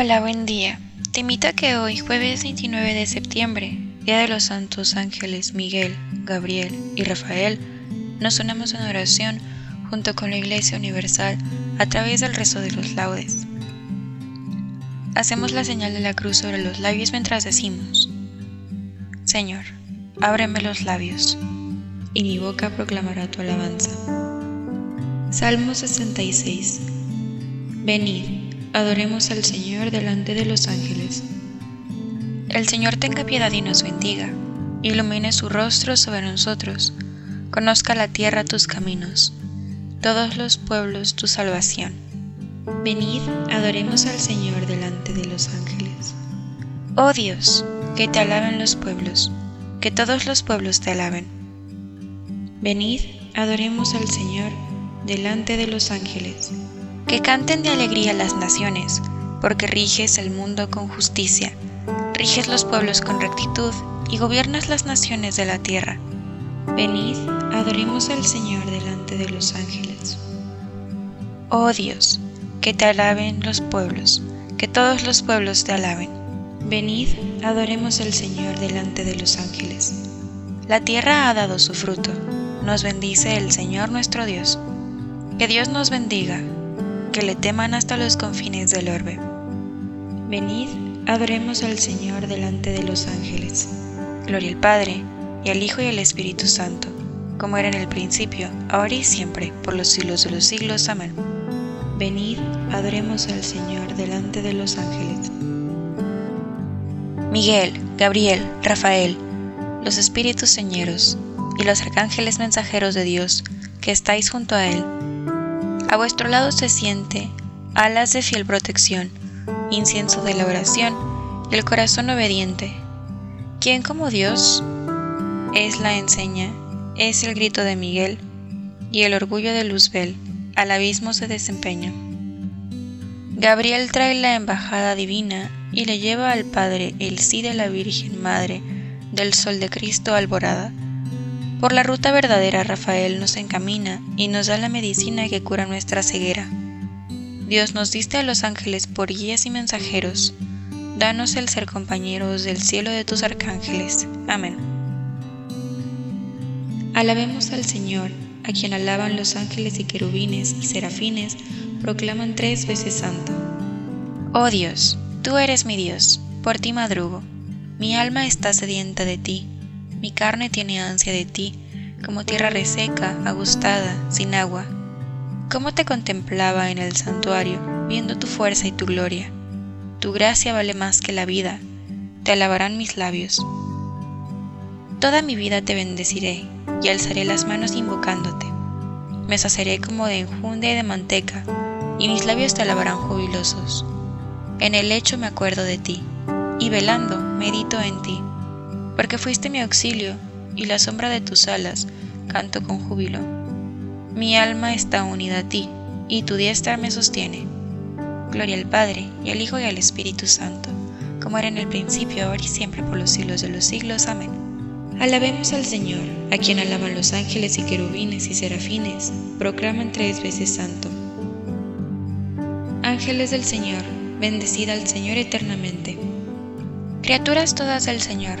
Hola, buen día. Te invito a que hoy, jueves 29 de septiembre, Día de los Santos Ángeles Miguel, Gabriel y Rafael, nos unamos en oración junto con la Iglesia Universal a través del rezo de los laudes. Hacemos la señal de la cruz sobre los labios mientras decimos, Señor, ábreme los labios, y mi boca proclamará tu alabanza. Salmo 66. Venid Adoremos al Señor delante de los ángeles. El Señor tenga piedad y nos bendiga, ilumine su rostro sobre nosotros, conozca la tierra tus caminos, todos los pueblos tu salvación. Venid, adoremos al Señor delante de los ángeles. Oh Dios, que te alaben los pueblos, que todos los pueblos te alaben. Venid, adoremos al Señor delante de los ángeles. Que canten de alegría las naciones, porque riges el mundo con justicia, riges los pueblos con rectitud y gobiernas las naciones de la tierra. Venid, adoremos al Señor delante de los ángeles. Oh Dios, que te alaben los pueblos, que todos los pueblos te alaben. Venid, adoremos al Señor delante de los ángeles. La tierra ha dado su fruto, nos bendice el Señor nuestro Dios. Que Dios nos bendiga que le teman hasta los confines del orbe. Venid, adoremos al Señor delante de los ángeles. Gloria al Padre, y al Hijo y al Espíritu Santo, como era en el principio, ahora y siempre, por los siglos de los siglos. Amén. Venid, adoremos al Señor delante de los ángeles. Miguel, Gabriel, Rafael, los espíritus señeros y los arcángeles mensajeros de Dios, que estáis junto a Él, a vuestro lado se siente alas de fiel protección, incienso de la oración y el corazón obediente. ¿Quién como Dios? Es la enseña, es el grito de Miguel y el orgullo de Luzbel, al abismo se desempeña. Gabriel trae la embajada divina y le lleva al Padre el sí de la Virgen Madre del Sol de Cristo alborada por la ruta verdadera Rafael nos encamina y nos da la medicina que cura nuestra ceguera. Dios nos diste a los ángeles por guías y mensajeros. Danos el ser compañeros del cielo de tus arcángeles. Amén. Alabemos al Señor, a quien alaban los ángeles y querubines y serafines, proclaman tres veces santo. Oh Dios, tú eres mi Dios, por ti madrugo. Mi alma está sedienta de ti mi carne tiene ansia de ti, como tierra reseca, agustada, sin agua. ¿Cómo te contemplaba en el santuario, viendo tu fuerza y tu gloria? Tu gracia vale más que la vida, te alabarán mis labios. Toda mi vida te bendeciré y alzaré las manos invocándote. Me saceré como de enjundia y de manteca, y mis labios te alabarán jubilosos. En el lecho me acuerdo de ti, y velando medito en ti porque fuiste mi auxilio, y la sombra de tus alas canto con júbilo. Mi alma está unida a ti, y tu diestra me sostiene. Gloria al Padre, y al Hijo, y al Espíritu Santo, como era en el principio, ahora y siempre, por los siglos de los siglos. Amén. Alabemos al Señor, a quien alaban los ángeles y querubines y serafines, proclaman tres veces santo. Ángeles del Señor, bendecida al Señor eternamente. Criaturas todas del Señor,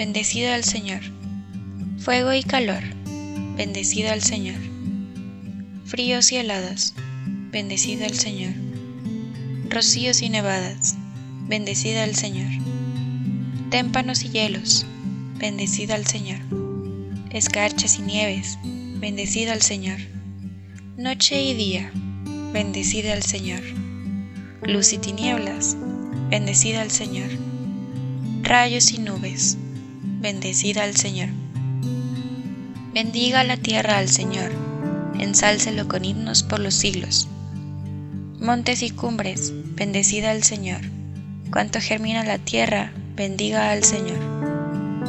bendecida al Señor. Fuego y calor, bendecida al Señor fríos y heladas, bendecida el Señor. Rocíos y nevadas, bendecida el Señor. Témpanos y hielos, bendecida al Señor. Escarchas y nieves, bendecida al Señor. Noche y día, bendecida al Señor. Luz y tinieblas, bendecida al Señor. Rayos y nubes, bendecida al Señor. Bendiga la tierra al Señor ensálcelo con himnos por los siglos. Montes y cumbres, bendecida al Señor. Cuanto germina la tierra, bendiga al Señor.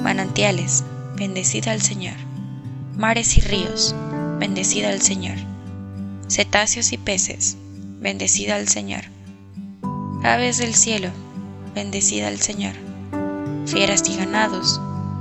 Manantiales, bendecida al Señor. Mares y ríos, bendecida al Señor. Cetáceos y peces, bendecida al Señor. Aves del cielo, bendecida al Señor. Fieras y ganados,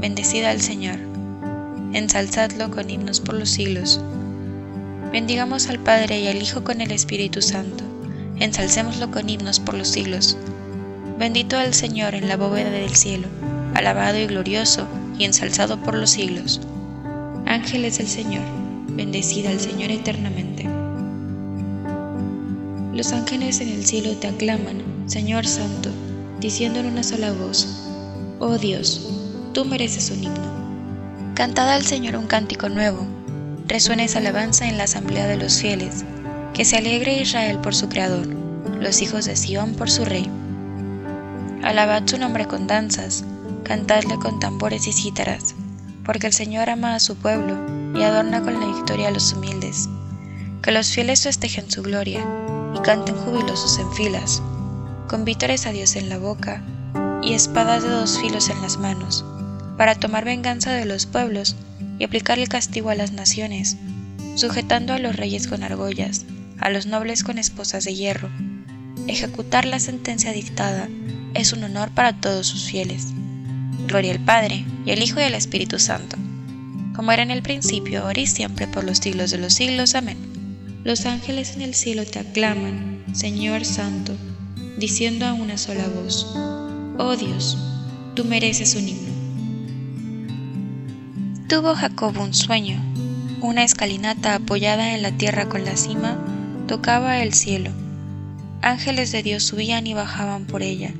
bendecida al Señor. Ensalzadlo con himnos por los siglos. Bendigamos al Padre y al Hijo con el Espíritu Santo. Ensalcémoslo con himnos por los siglos. Bendito el Señor en la bóveda del cielo, alabado y glorioso y ensalzado por los siglos. Ángeles del Señor, bendecida al Señor eternamente. Los ángeles en el cielo te aclaman, Señor Santo, diciendo en una sola voz, Oh Dios, tú mereces un himno. Cantad al Señor un cántico nuevo resuena esa alabanza en la asamblea de los fieles, que se alegre Israel por su Creador, los hijos de Sión por su Rey. Alabad su nombre con danzas, cantadle con tambores y cítaras, porque el Señor ama a su pueblo y adorna con la victoria a los humildes. Que los fieles festejen su gloria y canten jubilosos en filas, con vítores a Dios en la boca y espadas de dos filos en las manos, para tomar venganza de los pueblos y aplicar el castigo a las naciones, sujetando a los reyes con argollas, a los nobles con esposas de hierro. Ejecutar la sentencia dictada es un honor para todos sus fieles. Gloria al Padre, y al Hijo y al Espíritu Santo, como era en el principio, ahora y siempre, por los siglos de los siglos. Amén. Los ángeles en el cielo te aclaman, Señor Santo, diciendo a una sola voz, Oh Dios, tú mereces un himno. Tuvo Jacob un sueño. Una escalinata apoyada en la tierra con la cima tocaba el cielo. Ángeles de Dios subían y bajaban por ella.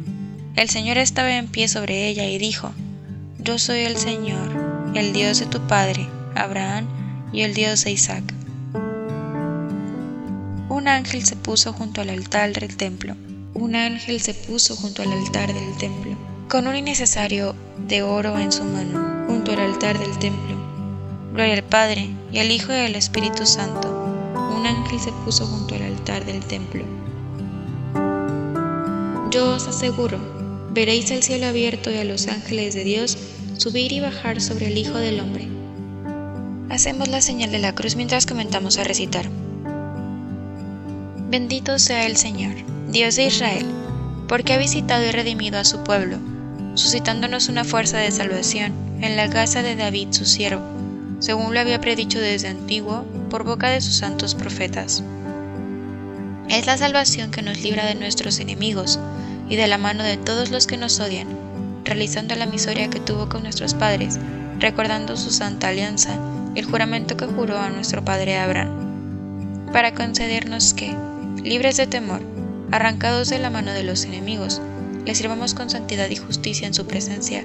El Señor estaba en pie sobre ella y dijo, Yo soy el Señor, el Dios de tu padre, Abraham, y el Dios de Isaac. Un ángel se puso junto al altar del templo. Un ángel se puso junto al altar del templo, con un innecesario de oro en su mano al altar del templo. Gloria al Padre, y al Hijo y al Espíritu Santo. Un ángel se puso junto al altar del templo. Yo os aseguro, veréis el cielo abierto y a los ángeles de Dios subir y bajar sobre el Hijo del Hombre. Hacemos la señal de la cruz mientras comenzamos a recitar. Bendito sea el Señor, Dios de Israel, porque ha visitado y redimido a su pueblo, suscitándonos una fuerza de salvación en la casa de David su siervo, según lo había predicho desde antiguo por boca de sus santos profetas. Es la salvación que nos libra de nuestros enemigos y de la mano de todos los que nos odian, realizando la miseria que tuvo con nuestros padres, recordando su santa alianza, el juramento que juró a nuestro padre Abraham, para concedernos que, libres de temor, arrancados de la mano de los enemigos, le sirvamos con santidad y justicia en su presencia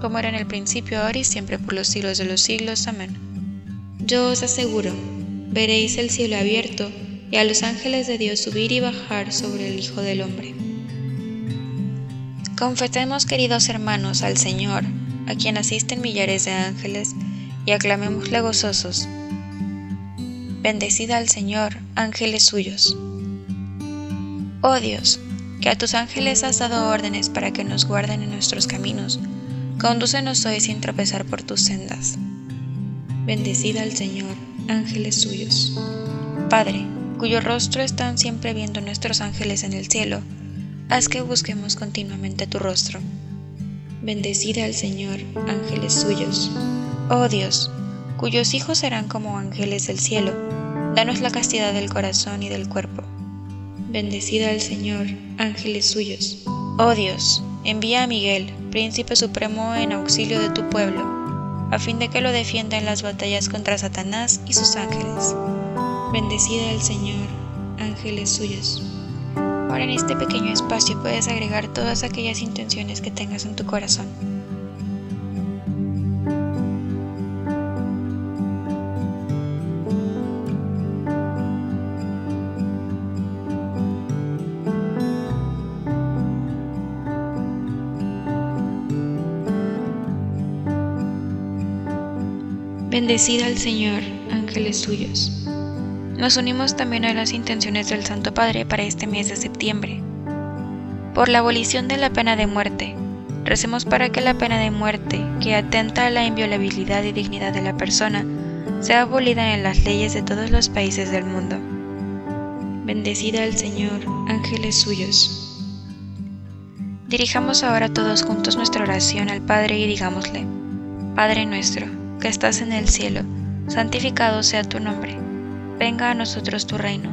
como era en el principio, ahora y siempre, por los siglos de los siglos. Amén. Yo os aseguro, veréis el cielo abierto y a los ángeles de Dios subir y bajar sobre el Hijo del Hombre. Confesemos, queridos hermanos, al Señor, a quien asisten millares de ángeles, y aclamémosle gozosos. Bendecida al Señor, ángeles suyos. Oh Dios, que a tus ángeles has dado órdenes para que nos guarden en nuestros caminos, condúcenos hoy sin tropezar por tus sendas. Bendecida al Señor, ángeles suyos. Padre, cuyo rostro están siempre viendo nuestros ángeles en el cielo, haz que busquemos continuamente tu rostro. Bendecida al Señor, ángeles suyos. Oh Dios, cuyos hijos serán como ángeles del cielo, danos la castidad del corazón y del cuerpo. Bendecida al Señor, ángeles suyos. Oh Dios, envía a Miguel, príncipe supremo en auxilio de tu pueblo, a fin de que lo defienda en las batallas contra Satanás y sus ángeles. Bendecida al Señor, ángeles suyos. Ahora en este pequeño espacio puedes agregar todas aquellas intenciones que tengas en tu corazón. Bendecida al Señor, ángeles suyos. Nos unimos también a las intenciones del Santo Padre para este mes de septiembre. Por la abolición de la pena de muerte, recemos para que la pena de muerte, que atenta a la inviolabilidad y dignidad de la persona, sea abolida en las leyes de todos los países del mundo. Bendecida al Señor, ángeles suyos. Dirijamos ahora todos juntos nuestra oración al Padre y digámosle, Padre nuestro, que estás en el cielo, santificado sea tu nombre, venga a nosotros tu reino,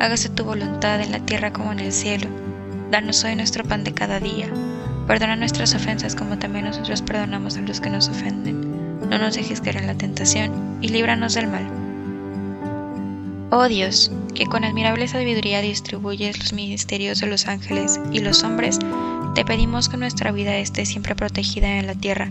hágase tu voluntad en la tierra como en el cielo, danos hoy nuestro pan de cada día, perdona nuestras ofensas como también nosotros perdonamos a los que nos ofenden, no nos dejes caer en la tentación y líbranos del mal. Oh Dios, que con admirable sabiduría distribuyes los ministerios de los ángeles y los hombres, te pedimos que nuestra vida esté siempre protegida en la tierra,